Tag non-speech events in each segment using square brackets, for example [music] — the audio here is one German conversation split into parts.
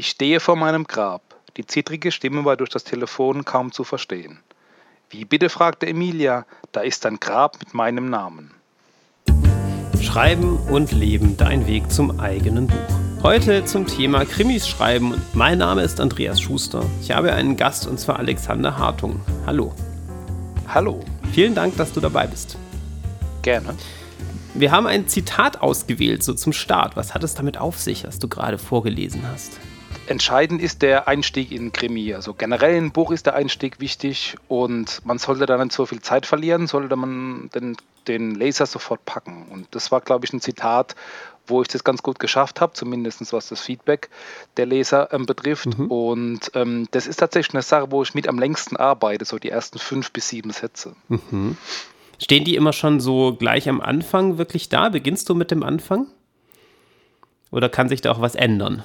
Ich stehe vor meinem Grab. Die zittrige Stimme war durch das Telefon kaum zu verstehen. Wie bitte? fragte Emilia. Da ist ein Grab mit meinem Namen. Schreiben und Leben, dein Weg zum eigenen Buch. Heute zum Thema Krimis schreiben. Mein Name ist Andreas Schuster. Ich habe einen Gast und zwar Alexander Hartung. Hallo. Hallo. Vielen Dank, dass du dabei bist. Gerne. Wir haben ein Zitat ausgewählt, so zum Start. Was hat es damit auf sich, was du gerade vorgelesen hast? Entscheidend ist der Einstieg in Krimi. Also generell in ein Buch ist der Einstieg wichtig und man sollte da nicht so viel Zeit verlieren, sollte man den, den Leser sofort packen. Und das war, glaube ich, ein Zitat, wo ich das ganz gut geschafft habe, zumindest was das Feedback der Leser ähm, betrifft. Mhm. Und ähm, das ist tatsächlich eine Sache, wo ich mit am längsten arbeite, so die ersten fünf bis sieben Sätze. Mhm. Stehen die immer schon so gleich am Anfang wirklich da? Beginnst du mit dem Anfang? Oder kann sich da auch was ändern?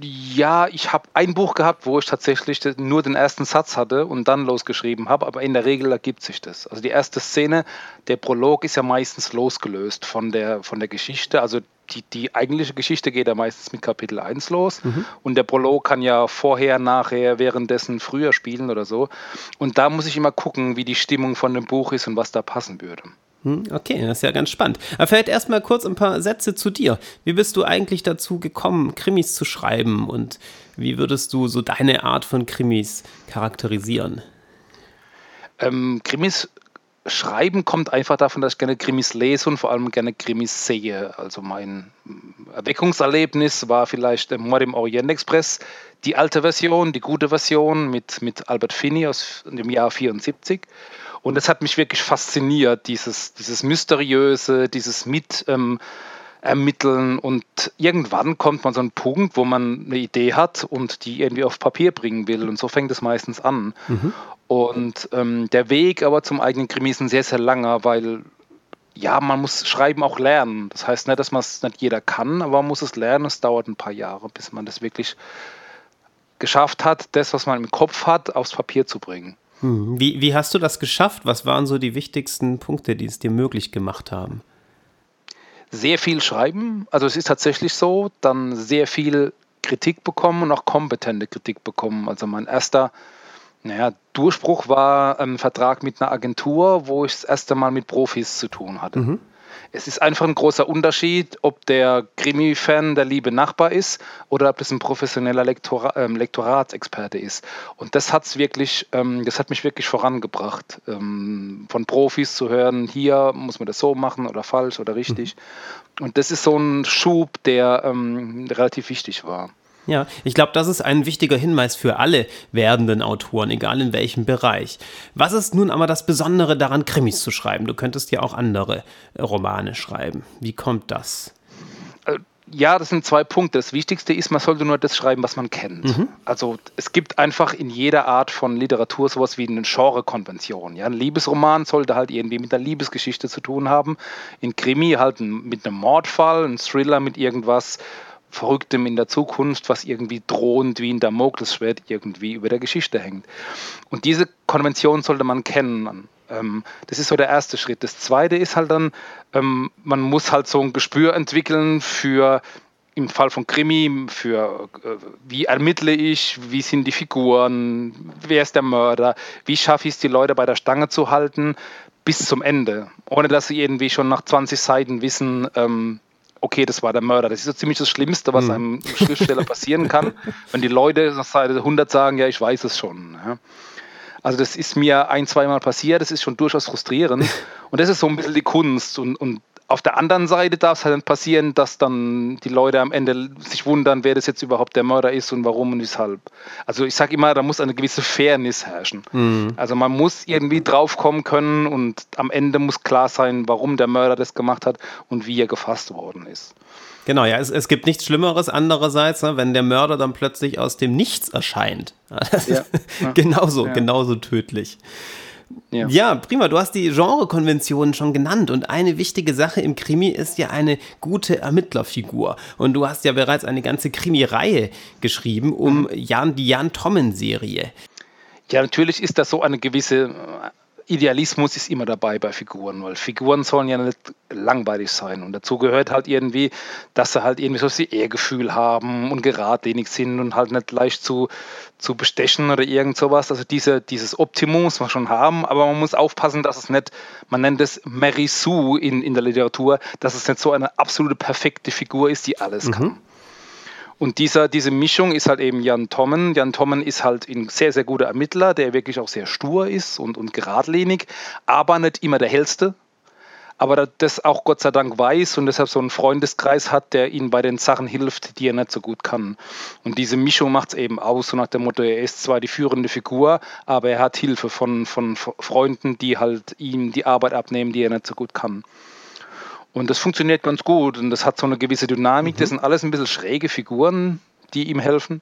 Ja, ich habe ein Buch gehabt, wo ich tatsächlich nur den ersten Satz hatte und dann losgeschrieben habe, aber in der Regel ergibt sich das. Also die erste Szene, der Prolog ist ja meistens losgelöst von der, von der Geschichte. Also die, die eigentliche Geschichte geht ja meistens mit Kapitel 1 los mhm. und der Prolog kann ja vorher, nachher, währenddessen früher spielen oder so. Und da muss ich immer gucken, wie die Stimmung von dem Buch ist und was da passen würde. Hm, okay, das ist ja ganz spannend. Aber vielleicht erstmal kurz ein paar Sätze zu dir. Wie bist du eigentlich dazu gekommen, Krimis zu schreiben und wie würdest du so deine Art von Krimis charakterisieren? Ähm, Krimis schreiben kommt einfach davon, dass ich gerne Krimis lese und vor allem gerne Krimis sehe. Also mein Erweckungserlebnis war vielleicht Mord im Orient Express, die alte Version, die gute Version mit, mit Albert Finney aus dem Jahr 74. Und es hat mich wirklich fasziniert, dieses, dieses Mysteriöse, dieses Mit. Ähm, ermitteln und irgendwann kommt man so einen Punkt, wo man eine Idee hat und die irgendwie auf Papier bringen will und so fängt es meistens an. Mhm. Und ähm, der Weg aber zum eigenen Krimi ist ein sehr, sehr langer, weil ja, man muss Schreiben auch lernen. Das heißt nicht, dass man es nicht jeder kann, aber man muss es lernen. Es dauert ein paar Jahre, bis man das wirklich geschafft hat, das, was man im Kopf hat, aufs Papier zu bringen. Hm. Wie, wie hast du das geschafft? Was waren so die wichtigsten Punkte, die es dir möglich gemacht haben? Sehr viel schreiben, also es ist tatsächlich so, dann sehr viel Kritik bekommen und auch kompetente Kritik bekommen. Also mein erster naja, Durchbruch war ein Vertrag mit einer Agentur, wo ich das erste Mal mit Profis zu tun hatte. Mhm es ist einfach ein großer Unterschied, ob der Krimi-Fan der liebe Nachbar ist oder ob es ein professioneller Lektora ähm, Lektoratsexperte ist. Und das hat's wirklich, ähm, das hat mich wirklich vorangebracht, ähm, von Profis zu hören, hier muss man das so machen oder falsch oder richtig. Mhm. Und das ist so ein Schub, der ähm, relativ wichtig war. Ja, ich glaube, das ist ein wichtiger Hinweis für alle werdenden Autoren, egal in welchem Bereich. Was ist nun aber das Besondere daran, Krimis zu schreiben? Du könntest ja auch andere äh, Romane schreiben. Wie kommt das? Äh, ja, das sind zwei Punkte. Das Wichtigste ist, man sollte nur das schreiben, was man kennt. Mhm. Also es gibt einfach in jeder Art von Literatur sowas wie eine Genre-Konvention. Ja, ein Liebesroman sollte halt irgendwie mit einer Liebesgeschichte zu tun haben. In Krimi halt mit einem Mordfall, ein Thriller mit irgendwas Verrücktem in der Zukunft, was irgendwie drohend wie ein Damoklesschwert irgendwie über der Geschichte hängt. Und diese Konvention sollte man kennen. Ähm, das ist so der erste Schritt. Das zweite ist halt dann, ähm, man muss halt so ein Gespür entwickeln für im Fall von Krimi, für äh, wie ermittle ich, wie sind die Figuren, wer ist der Mörder, wie schaffe ich es, die Leute bei der Stange zu halten bis zum Ende, ohne dass sie irgendwie schon nach 20 Seiten wissen, ähm, okay, das war der Mörder. Das ist so ziemlich das Schlimmste, was hm. einem Schriftsteller passieren kann, [laughs] wenn die Leute nach Seite 100 sagen, ja, ich weiß es schon. Ja. Also das ist mir ein, zweimal passiert, das ist schon durchaus frustrierend. [laughs] Und das ist so ein bisschen die Kunst. Und, und auf der anderen Seite darf es halt passieren, dass dann die Leute am Ende sich wundern, wer das jetzt überhaupt der Mörder ist und warum und weshalb. Also ich sage immer, da muss eine gewisse Fairness herrschen. Mhm. Also man muss irgendwie draufkommen können und am Ende muss klar sein, warum der Mörder das gemacht hat und wie er gefasst worden ist. Genau, ja, es, es gibt nichts Schlimmeres andererseits, ne, wenn der Mörder dann plötzlich aus dem Nichts erscheint. [laughs] Ja. ist genauso, ja. genauso tödlich. Ja. ja. prima. Du hast die Genrekonventionen schon genannt und eine wichtige Sache im Krimi ist ja eine gute Ermittlerfigur. Und du hast ja bereits eine ganze Krimi-Reihe geschrieben um mhm. Jan, die Jan Tommen-Serie. Ja, natürlich ist das so eine gewisse Idealismus ist immer dabei bei Figuren, weil Figuren sollen ja nicht langweilig sein. Und dazu gehört halt irgendwie, dass sie halt irgendwie so das Ehrgefühl haben und geradlinig sind und halt nicht leicht zu, zu bestechen oder irgend sowas. Also diese, dieses Optimum muss man schon haben, aber man muss aufpassen, dass es nicht, man nennt es Mary Sue in, in der Literatur, dass es nicht so eine absolute perfekte Figur ist, die alles mhm. kann. Und dieser, diese Mischung ist halt eben Jan Tommen. Jan Tommen ist halt ein sehr, sehr guter Ermittler, der wirklich auch sehr stur ist und, und geradlinig, aber nicht immer der hellste. Aber das auch Gott sei Dank weiß und deshalb so einen Freundeskreis hat, der ihm bei den Sachen hilft, die er nicht so gut kann. Und diese Mischung macht es eben aus, so nach dem Motto, er ist zwar die führende Figur, aber er hat Hilfe von, von Freunden, die halt ihm die Arbeit abnehmen, die er nicht so gut kann. Und das funktioniert ganz gut und das hat so eine gewisse Dynamik. Mhm. Das sind alles ein bisschen schräge Figuren, die ihm helfen.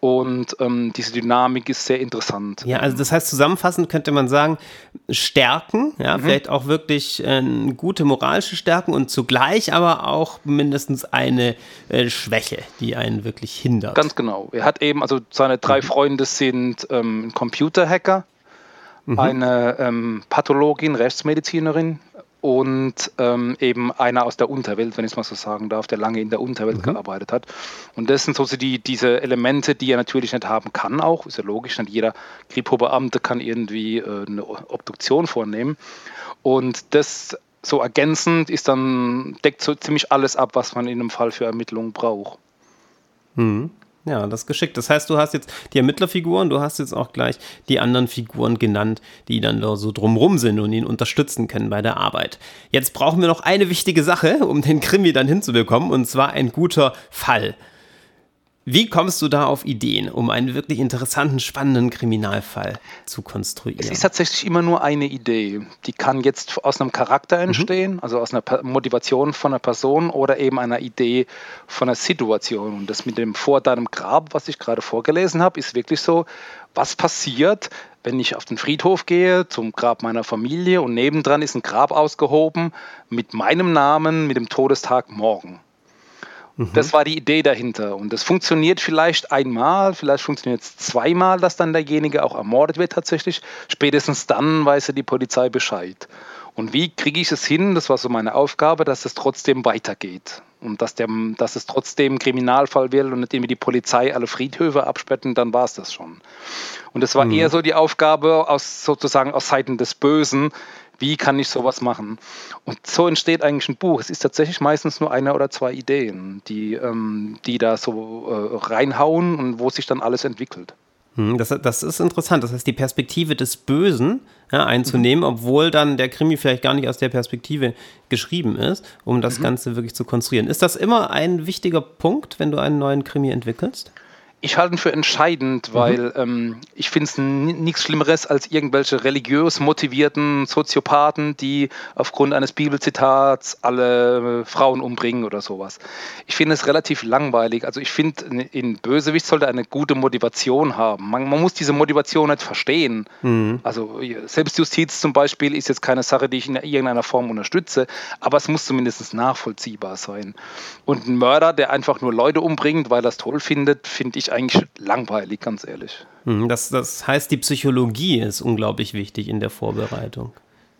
Und ähm, diese Dynamik ist sehr interessant. Ja, also das heißt, zusammenfassend könnte man sagen, Stärken, ja, mhm. vielleicht auch wirklich äh, gute moralische Stärken und zugleich aber auch mindestens eine äh, Schwäche, die einen wirklich hindert. Ganz genau. Er hat eben, also seine drei mhm. Freunde sind ähm, Computerhacker, mhm. eine ähm, Pathologin, Rechtsmedizinerin, und ähm, eben einer aus der Unterwelt, wenn ich es mal so sagen darf, der lange in der Unterwelt mhm. gearbeitet hat. Und das sind so die, diese Elemente, die er natürlich nicht haben kann, auch, ist ja logisch, nicht jeder Kripo-Beamte kann irgendwie äh, eine Obduktion vornehmen. Und das so ergänzend ist dann, deckt so ziemlich alles ab, was man in einem Fall für Ermittlungen braucht. Mhm. Ja, das ist geschickt. Das heißt, du hast jetzt die Ermittlerfiguren, du hast jetzt auch gleich die anderen Figuren genannt, die dann da so drumrum sind und ihn unterstützen können bei der Arbeit. Jetzt brauchen wir noch eine wichtige Sache, um den Krimi dann hinzubekommen, und zwar ein guter Fall. Wie kommst du da auf Ideen, um einen wirklich interessanten, spannenden Kriminalfall zu konstruieren? Es ist tatsächlich immer nur eine Idee. Die kann jetzt aus einem Charakter mhm. entstehen, mhm. also aus einer Motivation von einer Person oder eben einer Idee von einer Situation. Und das mit dem Vor deinem Grab, was ich gerade vorgelesen habe, ist wirklich so, was passiert, wenn ich auf den Friedhof gehe, zum Grab meiner Familie und nebendran ist ein Grab ausgehoben mit meinem Namen, mit dem Todestag morgen. Mhm. Das war die Idee dahinter. Und das funktioniert vielleicht einmal, vielleicht funktioniert es zweimal, dass dann derjenige auch ermordet wird tatsächlich. Spätestens dann weiß ja die Polizei Bescheid. Und wie kriege ich es hin, das war so meine Aufgabe, dass es trotzdem weitergeht. Und dass, der, dass es trotzdem Kriminalfall wird und nicht irgendwie die Polizei alle Friedhöfe absperrt, dann war es das schon. Und es war mhm. eher so die Aufgabe aus sozusagen aus Seiten des Bösen, wie kann ich sowas machen? Und so entsteht eigentlich ein Buch. Es ist tatsächlich meistens nur eine oder zwei Ideen, die, ähm, die da so äh, reinhauen und wo sich dann alles entwickelt. Hm, das, das, ist interessant. Das heißt, die Perspektive des Bösen ja, einzunehmen, mhm. obwohl dann der Krimi vielleicht gar nicht aus der Perspektive geschrieben ist, um das mhm. Ganze wirklich zu konstruieren. Ist das immer ein wichtiger Punkt, wenn du einen neuen Krimi entwickelst? Ich halte ihn für entscheidend, mhm. weil mhm. ähm, ich finde es nichts Schlimmeres als irgendwelche religiös motivierten Soziopathen, die aufgrund eines Bibelzitats alle äh, Frauen umbringen oder sowas. Ich finde es relativ langweilig. Also ich finde, in Bösewicht sollte eine gute Motivation haben. Man, man muss diese Motivation nicht verstehen. Mhm. Also Selbstjustiz zum Beispiel ist jetzt keine Sache, die ich in irgendeiner Form unterstütze, aber es muss zumindest nachvollziehbar sein. Und ein Mörder, der einfach nur Leute umbringt, weil er es toll findet, finde ich ich eigentlich langweilig, ganz ehrlich. Hm, das, das heißt, die Psychologie ist unglaublich wichtig in der Vorbereitung.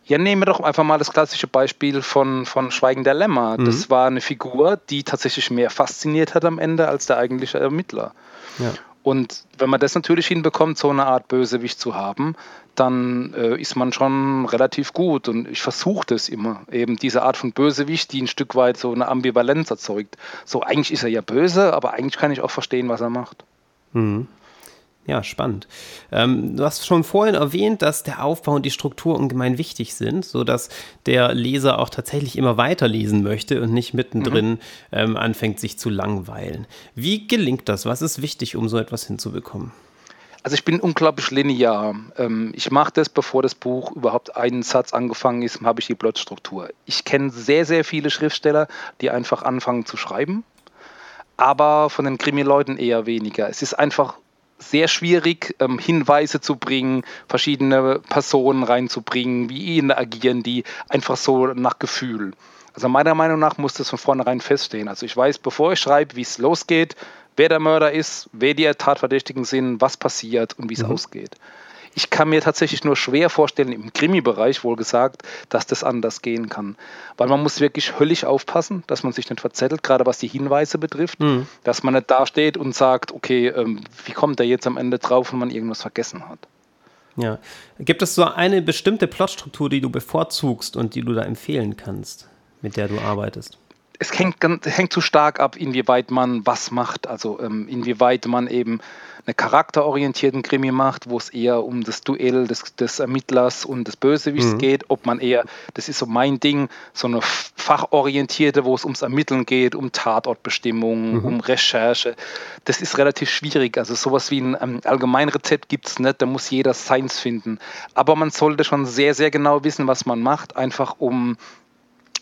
Ja, nehmen wir doch einfach mal das klassische Beispiel von, von Schweigen der Lämmer. Mhm. Das war eine Figur, die tatsächlich mehr fasziniert hat am Ende als der eigentliche Ermittler. Ja. Und wenn man das natürlich hinbekommt, so eine Art Bösewicht zu haben, dann äh, ist man schon relativ gut. Und ich versuche das immer, eben diese Art von Bösewicht, die ein Stück weit so eine Ambivalenz erzeugt. So, eigentlich ist er ja böse, aber eigentlich kann ich auch verstehen, was er macht. Mhm. Ja, spannend. Ähm, du hast schon vorhin erwähnt, dass der Aufbau und die Struktur ungemein wichtig sind, sodass der Leser auch tatsächlich immer weiterlesen möchte und nicht mittendrin mhm. ähm, anfängt, sich zu langweilen. Wie gelingt das? Was ist wichtig, um so etwas hinzubekommen? Also ich bin unglaublich linear. Ähm, ich mache das, bevor das Buch überhaupt einen Satz angefangen ist, habe ich die Plotstruktur. Ich kenne sehr, sehr viele Schriftsteller, die einfach anfangen zu schreiben, aber von den Krimi-Leuten eher weniger. Es ist einfach sehr schwierig, ähm, Hinweise zu bringen, verschiedene Personen reinzubringen, wie ihnen agieren die, einfach so nach Gefühl. Also meiner Meinung nach muss das von vornherein feststehen. Also ich weiß, bevor ich schreibe, wie es losgeht, wer der Mörder ist, wer die Tatverdächtigen sind, was passiert und wie es mhm. ausgeht. Ich kann mir tatsächlich nur schwer vorstellen, im Krimi-Bereich wohl gesagt, dass das anders gehen kann. Weil man muss wirklich höllisch aufpassen, dass man sich nicht verzettelt, gerade was die Hinweise betrifft, mhm. dass man nicht dasteht und sagt, okay, ähm, wie kommt er jetzt am Ende drauf, wenn man irgendwas vergessen hat. Ja. Gibt es so eine bestimmte Plotstruktur, die du bevorzugst und die du da empfehlen kannst, mit der du arbeitest? Es hängt, hängt zu stark ab, inwieweit man was macht. Also ähm, inwieweit man eben einen charakterorientierten Krimi macht, wo es eher um das Duell des, des Ermittlers und des Bösewichts mhm. geht, ob man eher, das ist so mein Ding, so eine fachorientierte, wo es ums Ermitteln geht, um Tatortbestimmung, mhm. um Recherche. Das ist relativ schwierig. Also sowas wie ein ähm, Allgemeinrezept gibt es nicht, da muss jeder Seins finden. Aber man sollte schon sehr, sehr genau wissen, was man macht, einfach um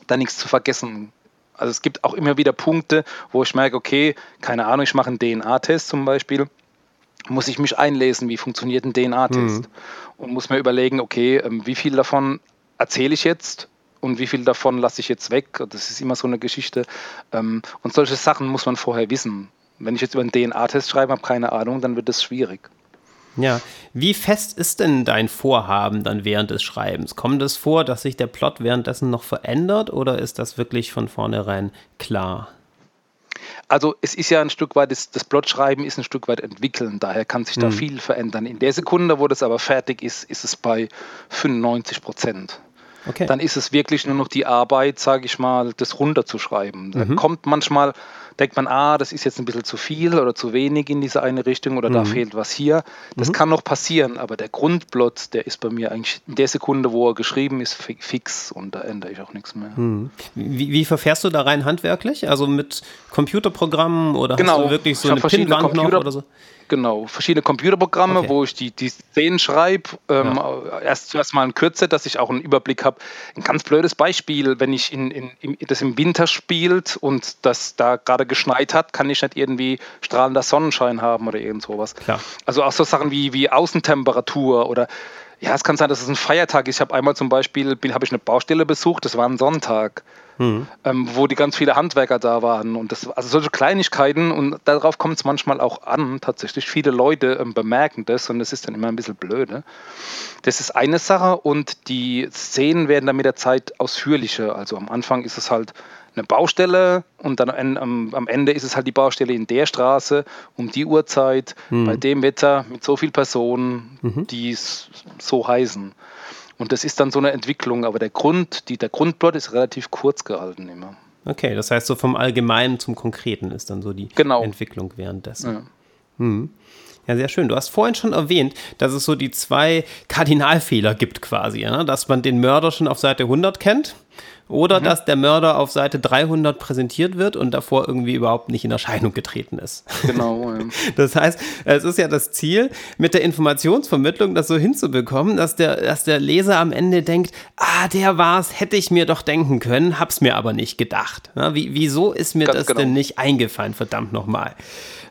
da nichts zu vergessen. Also es gibt auch immer wieder Punkte, wo ich merke, okay, keine Ahnung, ich mache einen DNA-Test zum Beispiel muss ich mich einlesen, wie funktioniert ein DNA-Test. Mhm. Und muss mir überlegen, okay, ähm, wie viel davon erzähle ich jetzt und wie viel davon lasse ich jetzt weg. Das ist immer so eine Geschichte. Ähm, und solche Sachen muss man vorher wissen. Wenn ich jetzt über einen DNA-Test schreibe, habe keine Ahnung, dann wird es schwierig. Ja, wie fest ist denn dein Vorhaben dann während des Schreibens? Kommt es vor, dass sich der Plot währenddessen noch verändert oder ist das wirklich von vornherein klar? Also es ist ja ein Stück weit, das, das Plotschreiben ist ein Stück weit entwickeln, daher kann sich da mhm. viel verändern. In der Sekunde, wo das aber fertig ist, ist es bei 95 Prozent. Okay. Dann ist es wirklich nur noch die Arbeit, sage ich mal, das runterzuschreiben. Da mhm. kommt manchmal denkt man, ah, das ist jetzt ein bisschen zu viel oder zu wenig in diese eine Richtung oder mhm. da fehlt was hier. Das mhm. kann noch passieren, aber der Grundplot, der ist bei mir eigentlich in der Sekunde, wo er geschrieben ist, fix und da ändere ich auch nichts mehr. Mhm. Wie, wie, verfährst du da rein handwerklich? Also mit Computerprogrammen oder genau. hast du wirklich so eine Pinwand noch oder so? Genau, verschiedene Computerprogramme, okay. wo ich die, die Szenen schreibe. Ähm, ja. Erst zuerst mal ein Kürze, dass ich auch einen Überblick habe. Ein ganz blödes Beispiel, wenn ich in, in, in, das im Winter spielt und das da gerade geschneit hat, kann ich nicht irgendwie strahlender Sonnenschein haben oder irgend sowas. Klar. Also auch so Sachen wie, wie Außentemperatur oder ja, es kann sein, dass es ein Feiertag ist. Ich habe einmal zum Beispiel, habe ich eine Baustelle besucht, das war ein Sonntag mhm. ähm, wo die ganz viele Handwerker da waren. Und das, also solche Kleinigkeiten und darauf kommt es manchmal auch an. Tatsächlich viele Leute ähm, bemerken das und das ist dann immer ein bisschen blöde. Das ist eine Sache und die Szenen werden dann mit der Zeit ausführlicher. Also am Anfang ist es halt eine Baustelle und dann am, am, Ende ist es halt die Baustelle in der Straße um die Uhrzeit, mhm. bei dem Wetter, mit so vielen Personen, mhm. die es so heißen. Und das ist dann so eine Entwicklung, aber der Grund, die, der Grundplot ist relativ kurz gehalten immer. Okay, das heißt, so vom Allgemeinen zum Konkreten ist dann so die genau. Entwicklung währenddessen. Ja. Hm. Ja, sehr schön. Du hast vorhin schon erwähnt, dass es so die zwei Kardinalfehler gibt quasi, ja? dass man den Mörder schon auf Seite 100 kennt oder mhm. dass der Mörder auf Seite 300 präsentiert wird und davor irgendwie überhaupt nicht in Erscheinung getreten ist. Genau. Ja. [laughs] Das heißt, es ist ja das Ziel, mit der Informationsvermittlung das so hinzubekommen, dass der, dass der Leser am Ende denkt, ah, der war's, hätte ich mir doch denken können, hab's mir aber nicht gedacht. Ja, wie, wieso ist mir Ganz das genau. denn nicht eingefallen, verdammt nochmal?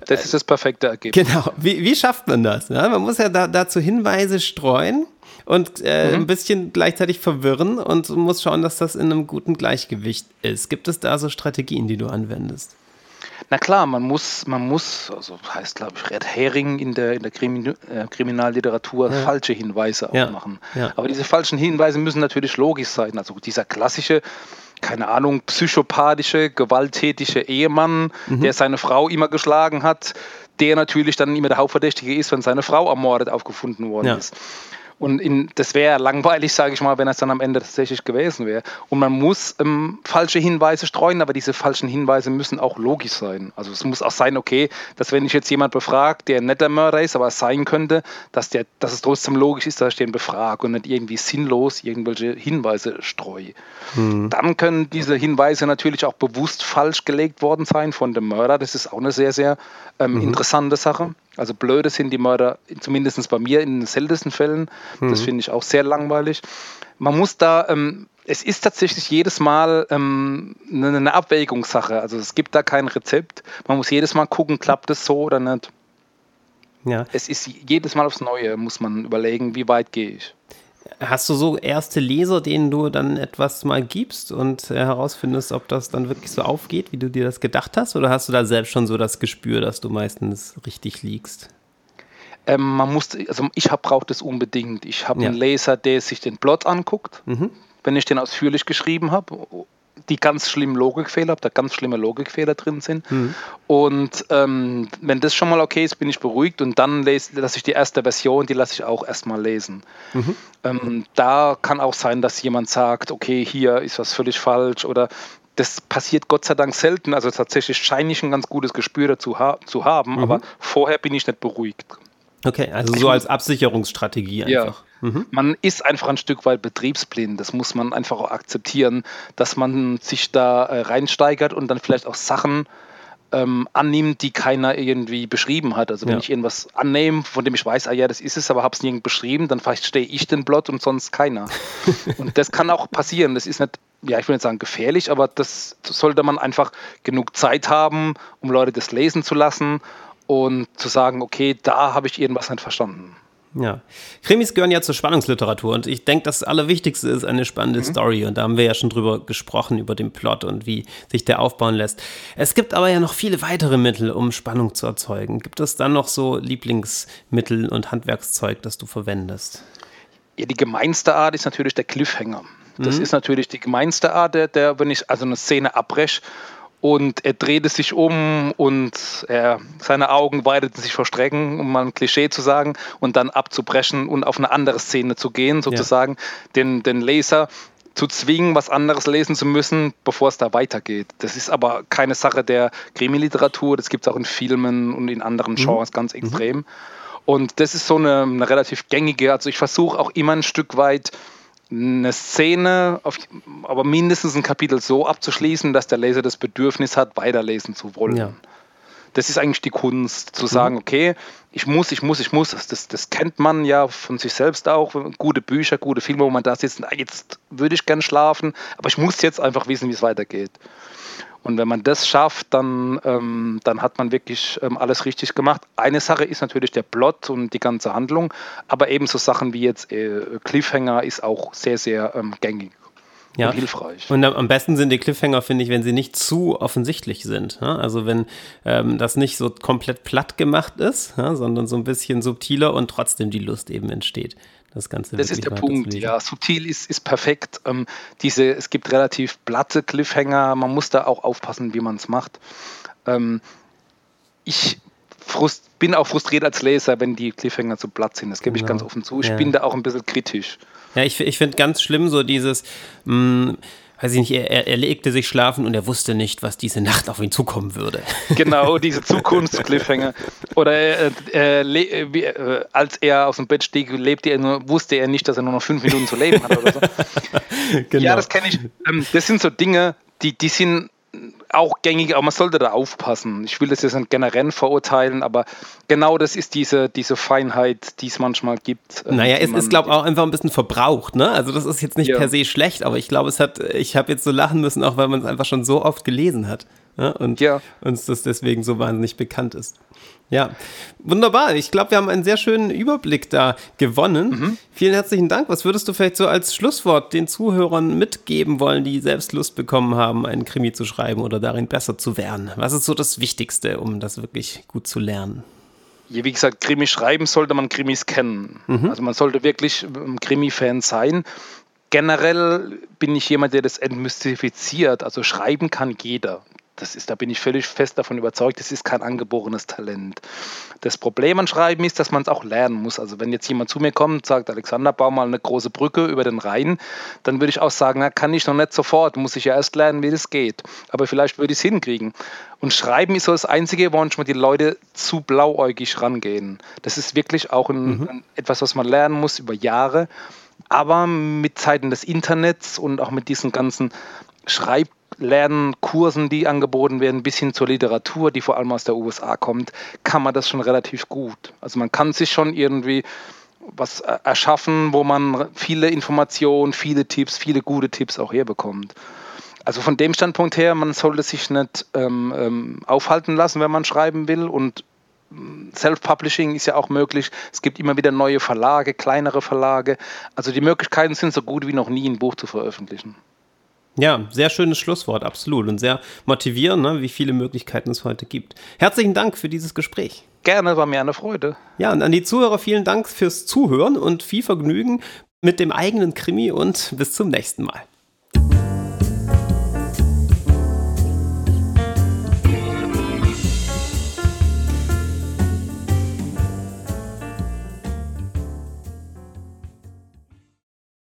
Das ist das perfekte Ergebnis. Genau. Wie, wie schafft man das? Ja, man muss ja da, dazu Hinweise streuen und äh, mhm. ein bisschen gleichzeitig verwirren und muss schauen, dass das in einem guten Gleichgewicht ist. Gibt es da so Strategien, die du anwendest? Na klar, man muss, man muss, also heißt glaube ich Red Hering in der, in der Krimi äh, Kriminalliteratur ja. falsche Hinweise ja. auch machen. Ja. Aber diese falschen Hinweise müssen natürlich logisch sein. Also dieser klassische, keine Ahnung, psychopathische, gewalttätige Ehemann, mhm. der seine Frau immer geschlagen hat, der natürlich dann immer der Hauptverdächtige ist, wenn seine Frau ermordet aufgefunden worden ist. Und in, das wäre langweilig, sage ich mal, wenn es dann am Ende tatsächlich gewesen wäre. Und man muss ähm, falsche Hinweise streuen, aber diese falschen Hinweise müssen auch logisch sein. Also es muss auch sein, okay, dass wenn ich jetzt jemand befrage, der ein netter Mörder ist, aber es sein könnte, dass, der, dass es trotzdem logisch ist, dass ich den befrage und nicht irgendwie sinnlos irgendwelche Hinweise streue. Mhm. Dann können diese Hinweise natürlich auch bewusst falsch gelegt worden sein von dem Mörder. Das ist auch eine sehr, sehr ähm, mhm. interessante Sache. Also blöde sind die Mörder, zumindest bei mir in den seltensten Fällen. Mhm. Das finde ich auch sehr langweilig. Man muss da, ähm, es ist tatsächlich jedes Mal ähm, eine, eine Abwägungssache. Also es gibt da kein Rezept. Man muss jedes Mal gucken, klappt es so oder nicht. Ja. Es ist jedes Mal aufs Neue, muss man überlegen, wie weit gehe ich. Hast du so erste Leser, denen du dann etwas mal gibst und äh, herausfindest, ob das dann wirklich so aufgeht, wie du dir das gedacht hast? Oder hast du da selbst schon so das Gespür, dass du meistens richtig liegst? Ähm, man muss, also ich brauche das unbedingt. Ich habe ja. einen Leser, der sich den Plot anguckt, mhm. wenn ich den ausführlich geschrieben habe die ganz schlimmen Logikfehler habe, da ganz schlimme Logikfehler drin sind. Mhm. Und ähm, wenn das schon mal okay ist, bin ich beruhigt und dann lasse ich die erste Version, die lasse ich auch erstmal lesen. Mhm. Ähm, da kann auch sein, dass jemand sagt, okay, hier ist was völlig falsch oder das passiert Gott sei Dank selten. Also tatsächlich scheine ich ein ganz gutes Gespür dazu ha zu haben, mhm. aber vorher bin ich nicht beruhigt. Okay, also so als Absicherungsstrategie einfach. Ja. Mhm. Man ist einfach ein Stück weit betriebsblind. Das muss man einfach auch akzeptieren, dass man sich da äh, reinsteigert und dann vielleicht auch Sachen ähm, annimmt, die keiner irgendwie beschrieben hat. Also wenn ja. ich irgendwas annehme, von dem ich weiß, ah ja, das ist es, aber habe es nirgends beschrieben, dann vielleicht stehe ich den Blot und sonst keiner. [laughs] und das kann auch passieren. Das ist nicht, ja, ich will nicht sagen gefährlich, aber das sollte man einfach genug Zeit haben, um Leute das lesen zu lassen und zu sagen, okay, da habe ich irgendwas nicht verstanden. Ja. Krimis gehören ja zur Spannungsliteratur und ich denke, das Allerwichtigste ist eine spannende mhm. Story und da haben wir ja schon drüber gesprochen, über den Plot und wie sich der aufbauen lässt. Es gibt aber ja noch viele weitere Mittel, um Spannung zu erzeugen. Gibt es dann noch so Lieblingsmittel und Handwerkszeug, das du verwendest? Ja, die gemeinste Art ist natürlich der Cliffhanger. Das mhm. ist natürlich die gemeinste Art, der, der, wenn ich also eine Szene abbreche und er drehte sich um und er, seine Augen weiteten sich vor Strecken, um mal ein Klischee zu sagen, und dann abzubrechen und auf eine andere Szene zu gehen, sozusagen, ja. den, den Laser zu zwingen, was anderes lesen zu müssen, bevor es da weitergeht. Das ist aber keine Sache der Krimi-Literatur, das gibt es auch in Filmen und in anderen mhm. Genres mhm. ganz extrem. Mhm. Und das ist so eine, eine relativ gängige, also ich versuche auch immer ein Stück weit eine Szene, auf, aber mindestens ein Kapitel so abzuschließen, dass der Leser das Bedürfnis hat, weiterlesen zu wollen. Ja. Das ist eigentlich die Kunst, zu mhm. sagen, okay, ich muss, ich muss, ich muss, das, das kennt man ja von sich selbst auch, gute Bücher, gute Filme, wo man da sitzt, jetzt würde ich gern schlafen, aber ich muss jetzt einfach wissen, wie es weitergeht. Und wenn man das schafft, dann, ähm, dann hat man wirklich ähm, alles richtig gemacht. Eine Sache ist natürlich der Plot und die ganze Handlung, aber ebenso Sachen wie jetzt äh, Cliffhanger ist auch sehr, sehr ähm, gängig. Ja. Und hilfreich. Und am besten sind die Cliffhanger, finde ich, wenn sie nicht zu offensichtlich sind. Ja? Also wenn ähm, das nicht so komplett platt gemacht ist, ja, sondern so ein bisschen subtiler und trotzdem die Lust eben entsteht das Ganze. Das ist der Punkt, ja. Subtil ist, ist perfekt. Ähm, diese, es gibt relativ platte Cliffhanger, man muss da auch aufpassen, wie man es macht. Ähm, ich frust, bin auch frustriert als Leser, wenn die Cliffhanger zu platt sind. Das gebe genau. ich ganz offen zu. Ich ja. bin da auch ein bisschen kritisch. Ja, ich, ich finde ganz schlimm so dieses. Mh, mm, weiß ich nicht, er, er, legte sich schlafen und er wusste nicht, was diese Nacht auf ihn zukommen würde. [laughs] Genau, diese Zukunftscliffhanger. Oder äh, äh, äh, als er aus dem Bett stieg, lebte er nur, wusste er nicht, dass er nur noch fünf Minuten zu leben hat oder so. [laughs] genau. Ja, das kenne ich. Ähm, das sind so Dinge, die, die sind auch gängig, aber man sollte da aufpassen. Ich will das jetzt nicht generell verurteilen, aber genau das ist diese, diese Feinheit, die es manchmal gibt. Äh, naja, es ist, glaube ich, auch einfach ein bisschen verbraucht, ne? Also das ist jetzt nicht ja. per se schlecht, aber ich glaube, es hat, ich habe jetzt so lachen müssen, auch weil man es einfach schon so oft gelesen hat. Ja? Und ja. uns das deswegen so wahnsinnig bekannt ist. Ja, wunderbar. Ich glaube, wir haben einen sehr schönen Überblick da gewonnen. Mhm. Vielen herzlichen Dank. Was würdest du vielleicht so als Schlusswort den Zuhörern mitgeben wollen, die selbst Lust bekommen haben, einen Krimi zu schreiben oder darin besser zu werden? Was ist so das Wichtigste, um das wirklich gut zu lernen? Wie gesagt, Krimi schreiben sollte man Krimis kennen. Mhm. Also man sollte wirklich Krimi-Fan sein. Generell bin ich jemand, der das entmystifiziert. Also schreiben kann jeder. Das ist, da bin ich völlig fest davon überzeugt, das ist kein angeborenes Talent. Das Problem an Schreiben ist, dass man es auch lernen muss. Also wenn jetzt jemand zu mir kommt und sagt, Alexander, bau mal eine große Brücke über den Rhein, dann würde ich auch sagen, na, kann ich noch nicht sofort, muss ich ja erst lernen, wie das geht. Aber vielleicht würde ich es hinkriegen. Und Schreiben ist so das Einzige, wo manchmal die Leute zu blauäugig rangehen. Das ist wirklich auch ein, mhm. ein, etwas, was man lernen muss über Jahre. Aber mit Zeiten des Internets und auch mit diesen ganzen Schreib Lernkursen, die angeboten werden, bis hin zur Literatur, die vor allem aus der USA kommt, kann man das schon relativ gut. Also man kann sich schon irgendwie was erschaffen, wo man viele Informationen, viele Tipps, viele gute Tipps auch herbekommt. Also von dem Standpunkt her, man sollte sich nicht ähm, ähm aufhalten lassen, wenn man schreiben will und mm, Self-Publishing ist ja auch möglich. Es gibt immer wieder neue Verlage, kleinere Verlage. Also die Möglichkeiten sind so gut wie noch nie, ein Buch zu veröffentlichen. Ja, sehr schönes Schlusswort, absolut. Und sehr motivierend, ne, wie viele Möglichkeiten es heute gibt. Herzlichen Dank für dieses Gespräch. Gerne, war mir eine Freude. Ja, und an die Zuhörer vielen Dank fürs Zuhören und viel Vergnügen mit dem eigenen Krimi und bis zum nächsten Mal.